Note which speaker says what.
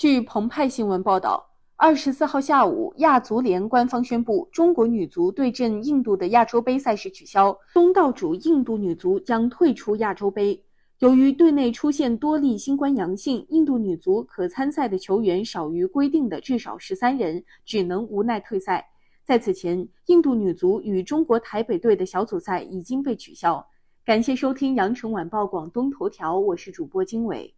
Speaker 1: 据澎湃新闻报道二十四号下午亚足联官方宣布中国女足对阵印度的亚洲杯赛事取消东道主印度女足将退出亚洲杯。由于队内出现多例新冠阳性印度女足可参赛的球员少于规定的至少十三人只能无奈退赛。在此前印度女足与中国台北队的小组赛已经被取消。感谢收听羊城晚报广东头条我是主播经纬